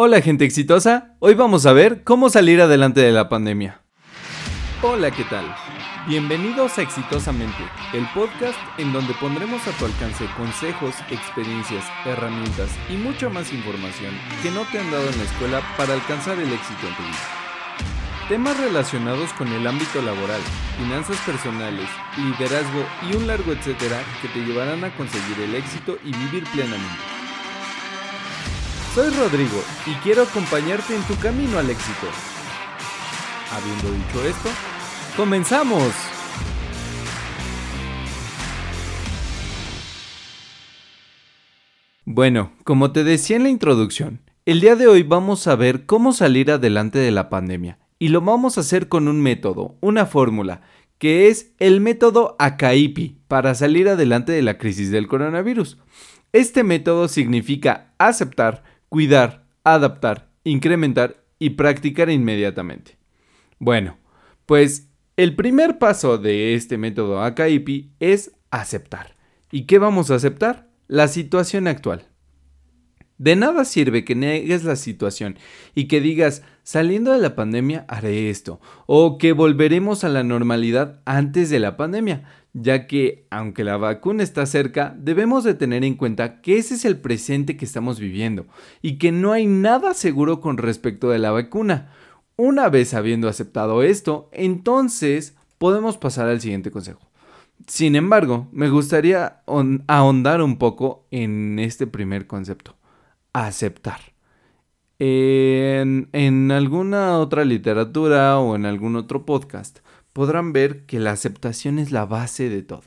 Hola gente exitosa, hoy vamos a ver cómo salir adelante de la pandemia. Hola, ¿qué tal? Bienvenidos a Exitosamente, el podcast en donde pondremos a tu alcance consejos, experiencias, herramientas y mucha más información que no te han dado en la escuela para alcanzar el éxito en tu vida. Temas relacionados con el ámbito laboral, finanzas personales, liderazgo y un largo etcétera que te llevarán a conseguir el éxito y vivir plenamente. Soy Rodrigo y quiero acompañarte en tu camino al éxito. Habiendo dicho esto, ¡comenzamos! Bueno, como te decía en la introducción, el día de hoy vamos a ver cómo salir adelante de la pandemia y lo vamos a hacer con un método, una fórmula, que es el método ACAIPI para salir adelante de la crisis del coronavirus. Este método significa aceptar, cuidar, adaptar, incrementar y practicar inmediatamente. Bueno, pues el primer paso de este método AKIPI es aceptar. ¿Y qué vamos a aceptar? La situación actual. De nada sirve que niegues la situación y que digas, saliendo de la pandemia haré esto, o que volveremos a la normalidad antes de la pandemia, ya que, aunque la vacuna está cerca, debemos de tener en cuenta que ese es el presente que estamos viviendo y que no hay nada seguro con respecto de la vacuna. Una vez habiendo aceptado esto, entonces podemos pasar al siguiente consejo. Sin embargo, me gustaría ahondar un poco en este primer concepto, aceptar. En, en alguna otra literatura o en algún otro podcast, podrán ver que la aceptación es la base de todo.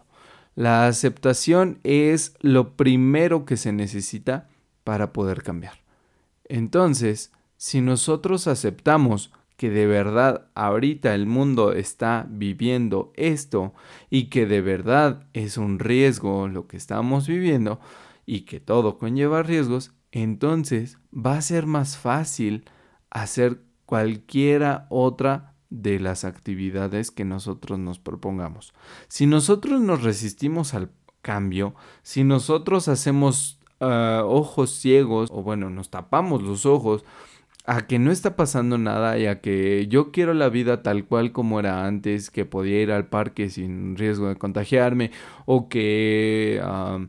La aceptación es lo primero que se necesita para poder cambiar. Entonces, si nosotros aceptamos que de verdad ahorita el mundo está viviendo esto y que de verdad es un riesgo lo que estamos viviendo y que todo conlleva riesgos, entonces va a ser más fácil hacer cualquiera otra de las actividades que nosotros nos propongamos. Si nosotros nos resistimos al cambio, si nosotros hacemos ah, ojos ciegos o bueno, nos tapamos los ojos a que no está pasando nada y a que yo quiero la vida tal cual como era antes, que podía ir al parque sin riesgo de contagiarme o que ah,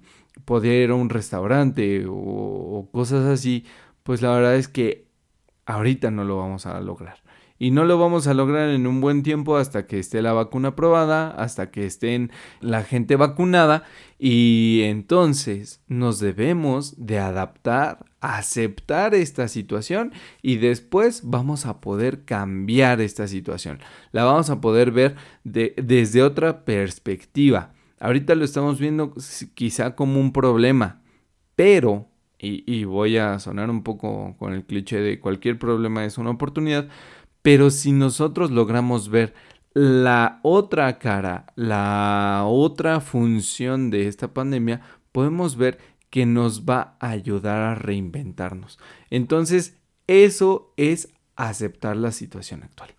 podía ir a un restaurante o cosas así, pues la verdad es que ahorita no lo vamos a lograr y no lo vamos a lograr en un buen tiempo hasta que esté la vacuna aprobada, hasta que estén la gente vacunada y entonces nos debemos de adaptar, aceptar esta situación y después vamos a poder cambiar esta situación. La vamos a poder ver desde otra perspectiva. Ahorita lo estamos viendo quizá como un problema, pero y, y, voy a sonar un poco con el cliché de cualquier problema es una oportunidad, pero si nosotros logramos ver la otra cara, la otra función de esta pandemia, podemos ver que nos va a ayudar a reinventarnos. Entonces, eso es aceptar la situación actual.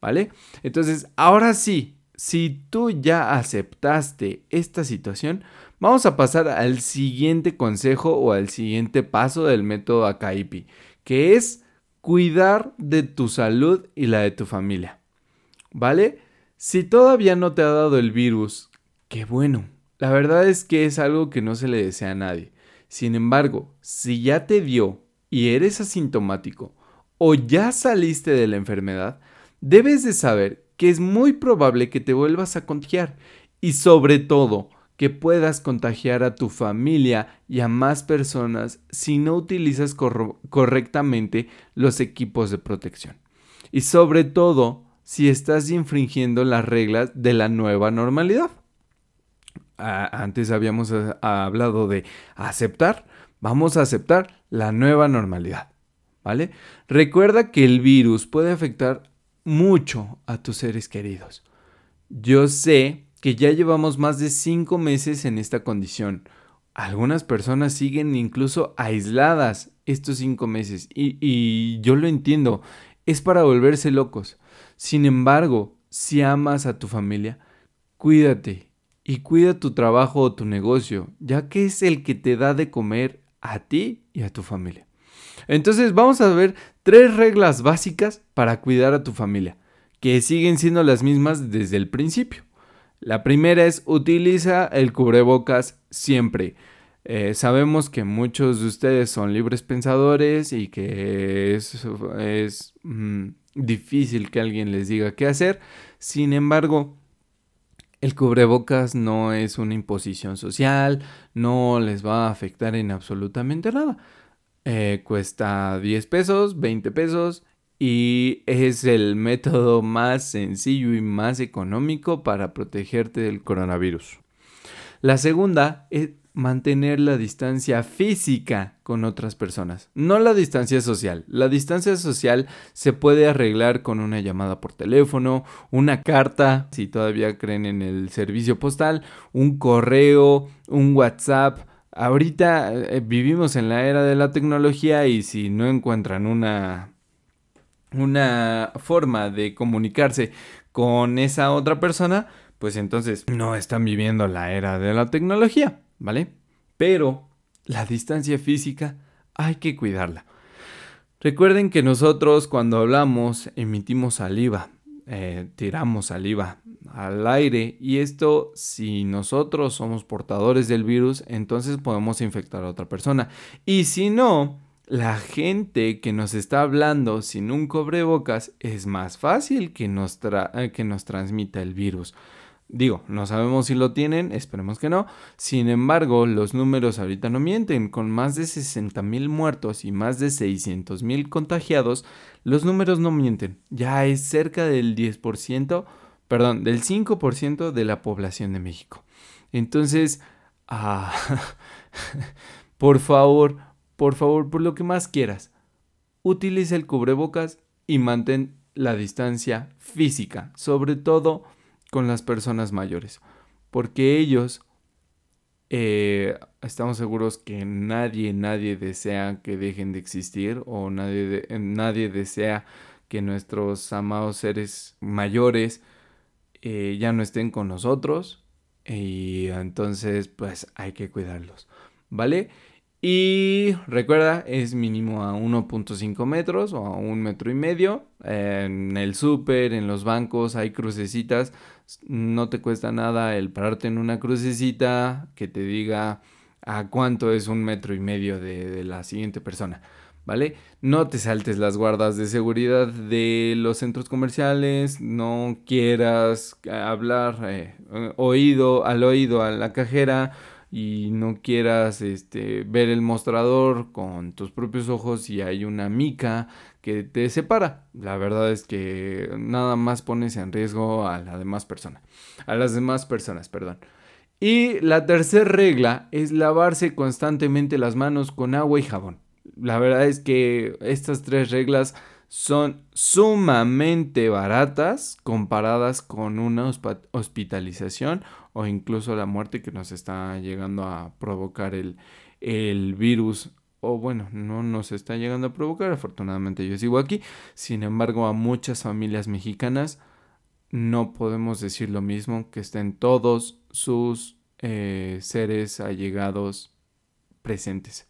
¿Vale? Entonces, ahora sí, si tú ya aceptaste esta situación, vamos a pasar al siguiente consejo o al siguiente paso del método AKIPI, que es cuidar de tu salud y la de tu familia. ¿Vale? Si todavía no te ha dado el virus, qué bueno. La verdad es que es algo que no se le desea a nadie. Sin embargo, si ya te dio y eres asintomático o ya saliste de la enfermedad, debes de saber que es muy probable que te vuelvas a contagiar y sobre todo que puedas contagiar a tu familia y a más personas si no utilizas correctamente los equipos de protección. Y sobre todo si estás infringiendo las reglas de la nueva normalidad. antes habíamos eh, hablado de aceptar, vamos a aceptar la nueva normalidad. ¿Vale? Recuerda que el virus puede afectar mucho a tus seres queridos. Yo sé que ya llevamos más de cinco meses en esta condición. Algunas personas siguen incluso aisladas estos cinco meses y, y yo lo entiendo, es para volverse locos. Sin embargo, si amas a tu familia, cuídate y cuida tu trabajo o tu negocio, ya que es el que te da de comer a ti y a tu familia. Entonces vamos a ver tres reglas básicas para cuidar a tu familia, que siguen siendo las mismas desde el principio. La primera es utiliza el cubrebocas siempre. Eh, sabemos que muchos de ustedes son libres pensadores y que es, es mm, difícil que alguien les diga qué hacer. Sin embargo, el cubrebocas no es una imposición social, no les va a afectar en absolutamente nada. Eh, cuesta 10 pesos, 20 pesos y es el método más sencillo y más económico para protegerte del coronavirus. La segunda es mantener la distancia física con otras personas, no la distancia social. La distancia social se puede arreglar con una llamada por teléfono, una carta, si todavía creen en el servicio postal, un correo, un WhatsApp. Ahorita eh, vivimos en la era de la tecnología y si no encuentran una una forma de comunicarse con esa otra persona, pues entonces no están viviendo la era de la tecnología, ¿vale? Pero la distancia física hay que cuidarla. Recuerden que nosotros cuando hablamos emitimos saliva, eh, tiramos saliva al aire y esto si nosotros somos portadores del virus entonces podemos infectar a otra persona y si no la gente que nos está hablando sin un cobrebocas es más fácil que nos, eh, que nos transmita el virus. Digo, no sabemos si lo tienen, esperemos que no. Sin embargo, los números ahorita no mienten. Con más de 60 mil muertos y más de 600 mil contagiados, los números no mienten. Ya es cerca del 10%, perdón, del 5% de la población de México. Entonces, ah, por favor, por favor, por lo que más quieras, utiliza el cubrebocas y mantén la distancia física, sobre todo con las personas mayores, porque ellos eh, estamos seguros que nadie, nadie desea que dejen de existir o nadie, nadie desea que nuestros amados seres mayores eh, ya no estén con nosotros y entonces pues hay que cuidarlos, ¿vale? Y recuerda, es mínimo a 1.5 metros o a un metro y medio. En el súper, en los bancos, hay crucecitas. No te cuesta nada el pararte en una crucecita que te diga a cuánto es un metro y medio de, la siguiente persona. ¿Vale? No te saltes las guardas de seguridad de los centros comerciales, no quieras hablar eh, oído al oído a la cajera y no quieras este, ver el mostrador con tus propios ojos y hay una mica que te separa. La verdad es que nada más pones en riesgo a la demás persona. A las demás personas, perdón. Y la tercera regla es lavarse constantemente las manos con agua y jabón. La verdad es que estas tres reglas son sumamente baratas comparadas con una hospitalización o incluso la muerte que nos está llegando a provocar el, el virus. O bueno, no nos está llegando a provocar, afortunadamente yo sigo aquí, sin embargo a muchas familias mexicanas no podemos decir lo mismo, que estén todos sus eh, seres allegados presentes,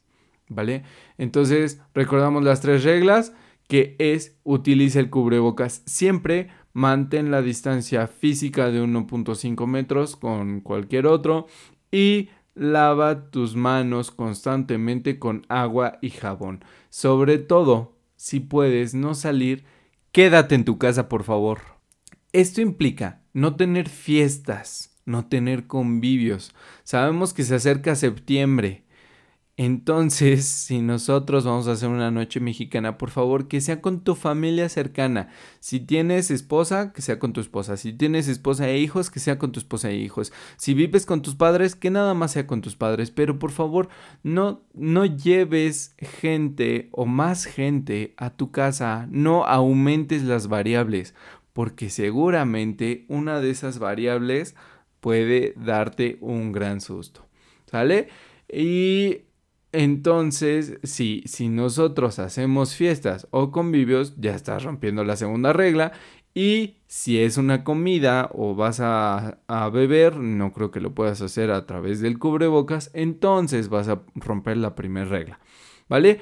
¿vale? Entonces recordamos las tres reglas, que es utiliza el cubrebocas siempre, mantén la distancia física de 1.5 metros con cualquier otro y lava tus manos constantemente con agua y jabón. Sobre todo, si puedes no salir, quédate en tu casa por favor. Esto implica no tener fiestas, no tener convivios. Sabemos que se acerca septiembre entonces, si nosotros vamos a hacer una noche mexicana, por favor, que sea con tu familia cercana. Si tienes esposa, que sea con tu esposa. Si tienes esposa e hijos, que sea con tu esposa e hijos. Si vives con tus padres, que nada más sea con tus padres. Pero por favor, no, no lleves gente o más gente a tu casa. No aumentes las variables, porque seguramente una de esas variables puede darte un gran susto. ¿Sale? Y entonces, si, si nosotros hacemos fiestas o convivios, ya estás rompiendo la segunda regla. Y si es una comida o vas a, a, beber, no creo que lo puedas hacer a través del cubrebocas, entonces vas a romper la primera regla. ¿Vale?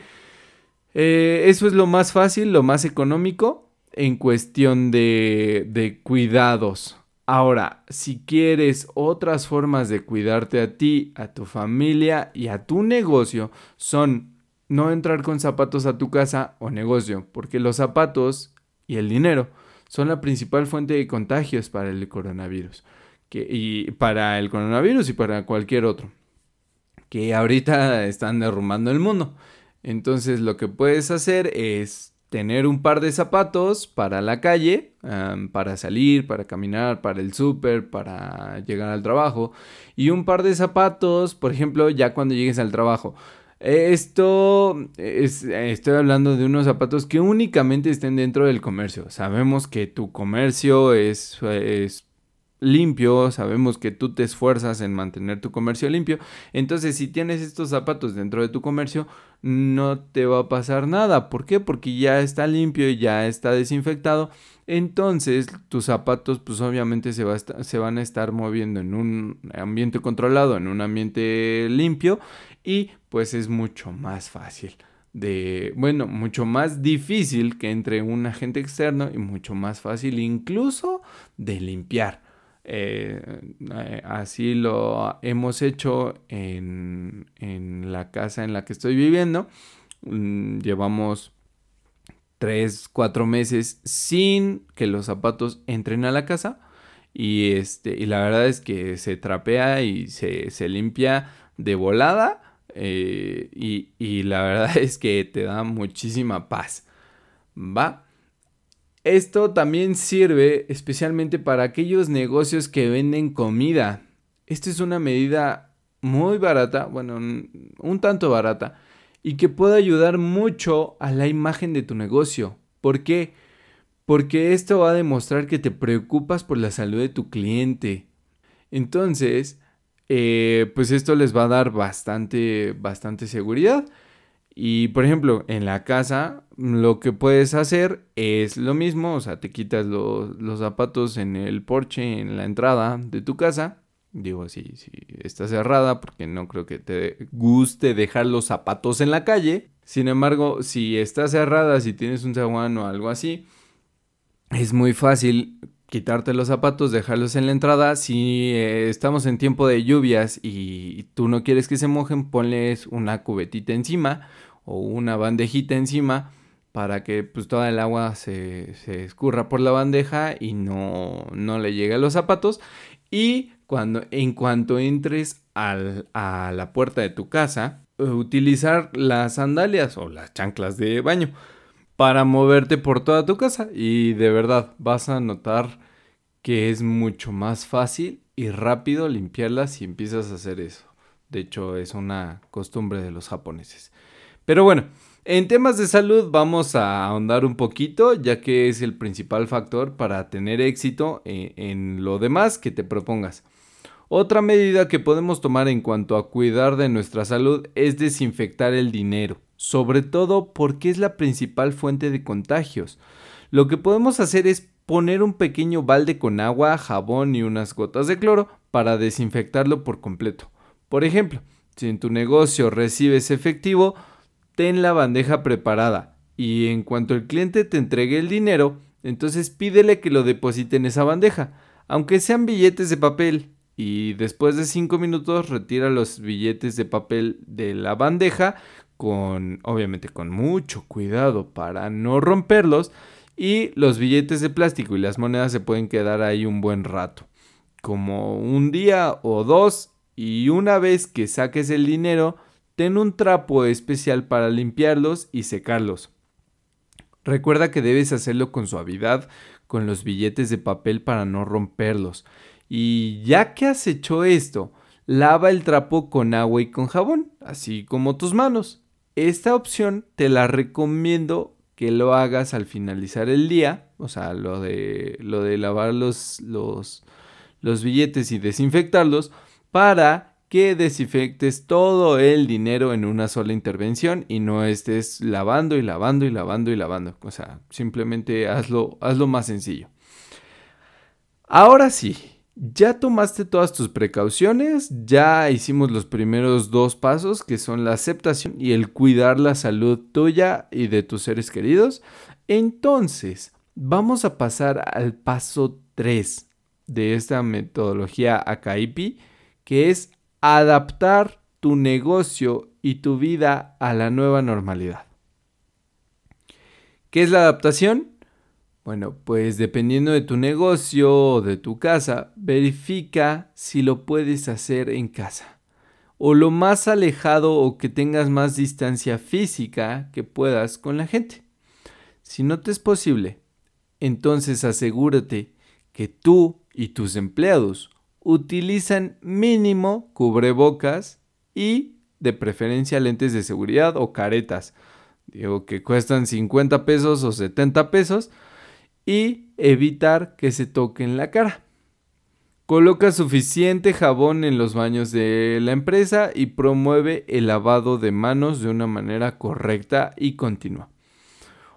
Eh, eso es lo más fácil, lo más económico en cuestión de, de cuidados. Ahora, si quieres otras formas de cuidarte a ti, a tu familia y a tu negocio, son no entrar con zapatos a tu casa o negocio, porque los zapatos y el dinero son la principal fuente de contagios para el coronavirus. y para el coronavirus y para cualquier otro. Que ahorita están derrumbando el mundo. Entonces lo que puedes hacer es tener un par de zapatos para la calle, para salir, para caminar, para el súper, para llegar al trabajo. Y un par de zapatos, por ejemplo, ya cuando llegues al trabajo. Esto es, estoy hablando de unos zapatos que únicamente estén dentro del comercio. Sabemos que tu comercio es, es limpio, sabemos que tú te esfuerzas en mantener tu comercio limpio, entonces si tienes estos zapatos dentro de tu comercio, no te va a pasar nada. ¿Por qué? Porque ya está limpio y ya está desinfectado. Entonces tus zapatos pues obviamente se, se van a estar moviendo en un ambiente controlado, en un ambiente limpio y pues es mucho más fácil de, bueno, mucho más difícil que entre un agente externo y mucho más fácil incluso de limpiar. Eh, eh, así lo hemos hecho en, la casa en la que estoy viviendo. Mm, llevamos tres, cuatro meses sin que los zapatos entren a la casa. Y, este, y la verdad es que se trapea y se, limpia de volada. Eh, y, y la verdad es que te da muchísima paz. ¿Va? Esto también sirve especialmente para aquellos negocios que venden comida. Esto es una medida muy barata, bueno, un tanto barata, y que puede ayudar mucho a la imagen de tu negocio. ¿Por qué? Porque esto va a demostrar que te preocupas por la salud de tu cliente. Entonces, eh, pues esto les va a dar bastante, bastante seguridad. Y por ejemplo, en la casa lo que puedes hacer es lo mismo, o sea, te quitas los, zapatos en el porche, en la entrada de tu casa. Digo, si, si está cerrada, porque no creo que te guste dejar los zapatos en la calle. Sin embargo, si está cerrada, si tienes un zaguán o algo así, es muy fácil quitarte los zapatos, dejarlos en la entrada. Si eh, estamos en tiempo de lluvias y tú no quieres que se mojen, ponles una cubetita encima o una bandejita encima para que pues toda el agua se, escurra por la bandeja y no, no le llegue a los zapatos. Y cuando, en cuanto entres al, a la puerta de tu casa, utilizar las sandalias o las chanclas de baño para moverte por toda tu casa y de verdad vas a notar que es mucho más fácil y rápido limpiarlas si empiezas a hacer eso. De hecho, es una costumbre de los japoneses. Pero bueno, en temas de salud vamos a ahondar un poquito, ya que es el principal factor para tener éxito en, en lo demás que te propongas. Otra medida que podemos tomar en cuanto a cuidar de nuestra salud es desinfectar el dinero, sobre todo porque es la principal fuente de contagios. Lo que podemos hacer es poner un pequeño balde con agua, jabón y unas gotas de cloro para desinfectarlo por completo. Por ejemplo, si en tu negocio recibes efectivo, ten la bandeja preparada y en cuanto el cliente te entregue el dinero, entonces pídele que lo deposite en esa bandeja, aunque sean billetes de papel, y después de 5 minutos retira los billetes de papel de la bandeja con obviamente con mucho cuidado para no romperlos y los billetes de plástico y las monedas se pueden quedar ahí un buen rato, como un día o dos y una vez que saques el dinero, ten un trapo especial para limpiarlos y secarlos. Recuerda que debes hacerlo con suavidad con los billetes de papel para no romperlos. Y ya que has hecho esto, lava el trapo con agua y con jabón, así como tus manos. Esta opción te la recomiendo que lo hagas al finalizar el día, o sea, lo de, lo de lavar los, los, los billetes y desinfectarlos, para que desinfectes todo el dinero en una sola intervención y no estés lavando y lavando y lavando y lavando. O sea, simplemente hazlo, hazlo más sencillo. Ahora sí, ya tomaste todas tus precauciones, ya hicimos los primeros dos pasos que son la aceptación y el cuidar la salud tuya y de tus seres queridos. Entonces, vamos a pasar al paso 3 de esta metodología Akaipi, que es adaptar tu negocio y tu vida a la nueva normalidad. ¿Qué es la adaptación? Bueno, pues dependiendo de tu negocio o de tu casa, verifica si lo puedes hacer en casa. O lo más alejado o que tengas más distancia física que puedas con la gente. Si no te es posible, entonces asegúrate que tú y tus empleados utilizan mínimo cubrebocas y de preferencia lentes de seguridad o caretas. Digo que cuestan 50 pesos o 70 pesos y evitar que se toquen la cara. Coloca suficiente jabón en los baños de la empresa y promueve el lavado de manos de una manera correcta y continua.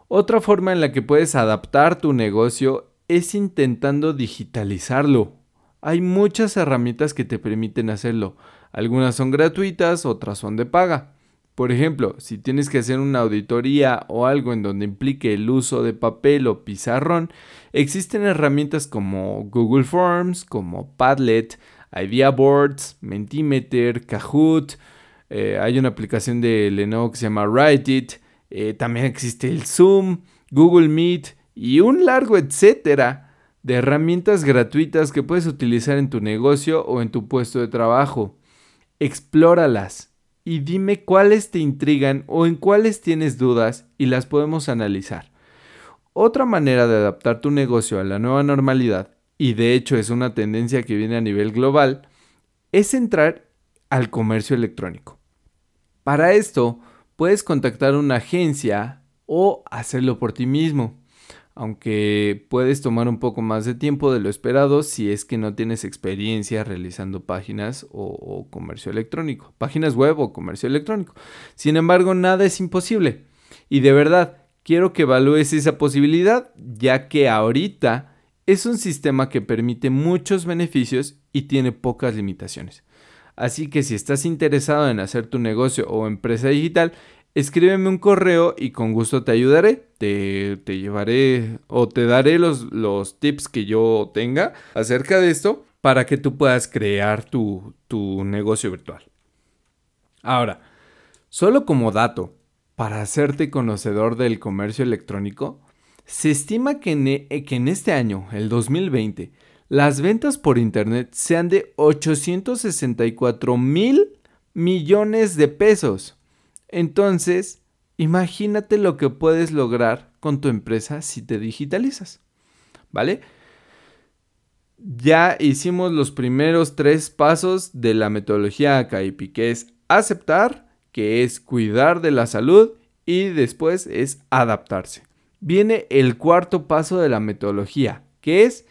Otra forma en la que puedes adaptar tu negocio es intentando digitalizarlo. Hay muchas herramientas que te permiten hacerlo. Algunas son gratuitas, otras son de paga. Por ejemplo, si tienes que hacer una auditoría o algo en donde implique el uso de papel o pizarrón, existen herramientas como Google Forms, como Padlet, Idea Boards, Mentimeter, Kahoot, eh, hay una aplicación de Lenovo que se llama WriteIt, eh, también existe el Zoom, Google Meet y un largo etcétera de herramientas gratuitas que puedes utilizar en tu negocio o en tu puesto de trabajo. Explóralas y dime cuáles te intrigan o en cuáles tienes dudas y las podemos analizar. Otra manera de adaptar tu negocio a la nueva normalidad, y de hecho es una tendencia que viene a nivel global, es entrar al comercio electrónico. Para esto, puedes contactar una agencia o hacerlo por ti mismo aunque puedes tomar un poco más de tiempo de lo esperado si es que no tienes experiencia realizando páginas o, comercio electrónico, páginas web o comercio electrónico. Sin embargo, nada es imposible. Y de verdad, quiero que evalúes esa posibilidad, ya que ahorita es un sistema que permite muchos beneficios y tiene pocas limitaciones. Así que si estás interesado en hacer tu negocio o empresa digital, escríbeme un correo y con gusto te ayudaré. Te, llevaré o te daré los, los, tips que yo tenga acerca de esto para que tú puedas crear tu, tu negocio virtual. Ahora, solo como dato, para hacerte conocedor del comercio electrónico, se estima que en, e, que en este año, el 2020, las ventas por Internet sean de 864 mil millones de pesos. Entonces, imagínate lo que puedes lograr con tu empresa si te digitalizas. ¿Vale? Ya hicimos los primeros tres pasos de la metodología AKIP, que es aceptar, que es cuidar de la salud y después es adaptarse. Viene el cuarto paso de la metodología, que es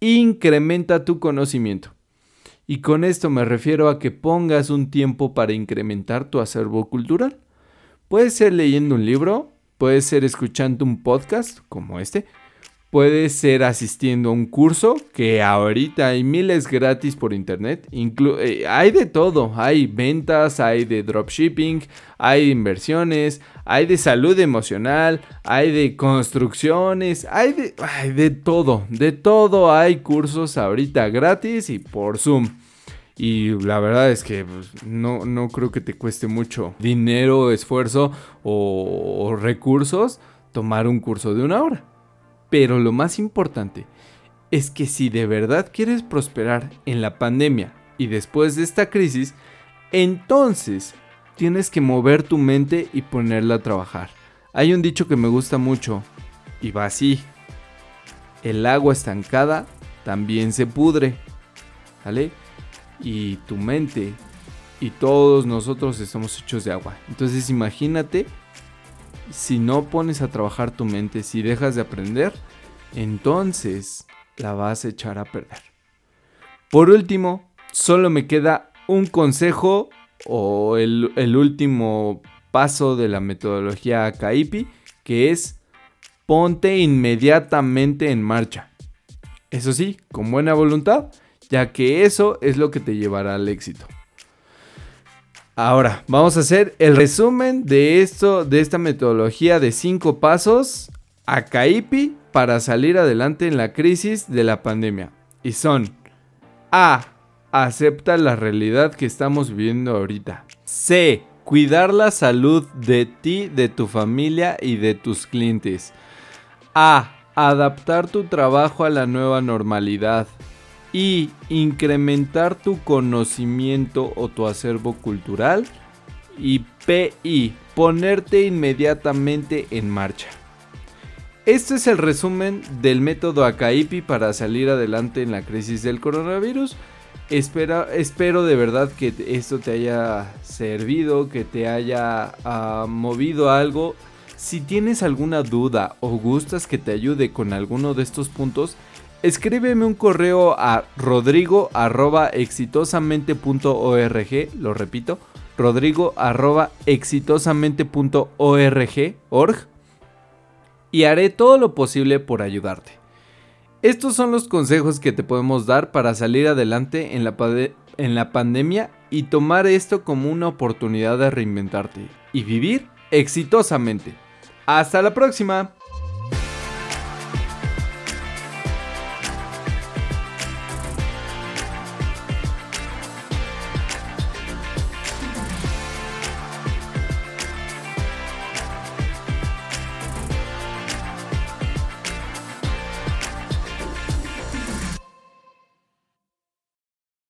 incrementa tu conocimiento. Y con esto me refiero a que pongas un tiempo para incrementar tu acervo cultural. Puede ser leyendo un libro, puede ser escuchando un podcast como este, puede ser asistiendo a un curso, que ahorita hay miles gratis por internet. Eh, hay de todo, hay ventas, hay de dropshipping, hay de inversiones, hay de salud emocional, hay de construcciones, hay de, todo, de todo hay cursos ahorita gratis y por Zoom. Y la verdad es que pues, no, no creo que te cueste mucho dinero, esfuerzo o, recursos tomar un curso de una hora. Pero lo más importante es que si de verdad quieres prosperar en la pandemia y después de esta crisis, entonces tienes que mover tu mente y ponerla a trabajar. Hay un dicho que me gusta mucho y va así. El agua estancada también se pudre. ¿Vale? y tu mente y todos nosotros estamos hechos de agua. Entonces imagínate si no pones a trabajar tu mente, si dejas de aprender, entonces la vas a echar a perder. Por último, solo me queda un consejo o el, último paso de la metodología Kaipi, que es ponte inmediatamente en marcha. Eso sí, con buena voluntad ya que eso es lo que te llevará al éxito. Ahora, vamos a hacer el resumen de esto, de esta metodología de 5 pasos a Caipi para salir adelante en la crisis de la pandemia. Y son A. Acepta la realidad que estamos viviendo ahorita. C. Cuidar la salud de ti, de tu familia y de tus clientes. A. Adaptar tu trabajo a la nueva normalidad. Y incrementar tu conocimiento o tu acervo cultural. Y PI. Ponerte inmediatamente en marcha. Este es el resumen del método Akaipi para salir adelante en la crisis del coronavirus. espero de verdad que esto te haya servido, que te haya uh, movido algo. Si tienes alguna duda o gustas que te ayude con alguno de estos puntos, escríbeme un correo a rodrigo exitosamente.org, lo repito, rodrigo exitosamente.org y haré todo lo posible por ayudarte. Estos son los consejos que te podemos dar para salir adelante en la, en la pandemia y tomar esto como una oportunidad de reinventarte y vivir exitosamente. Hasta la próxima.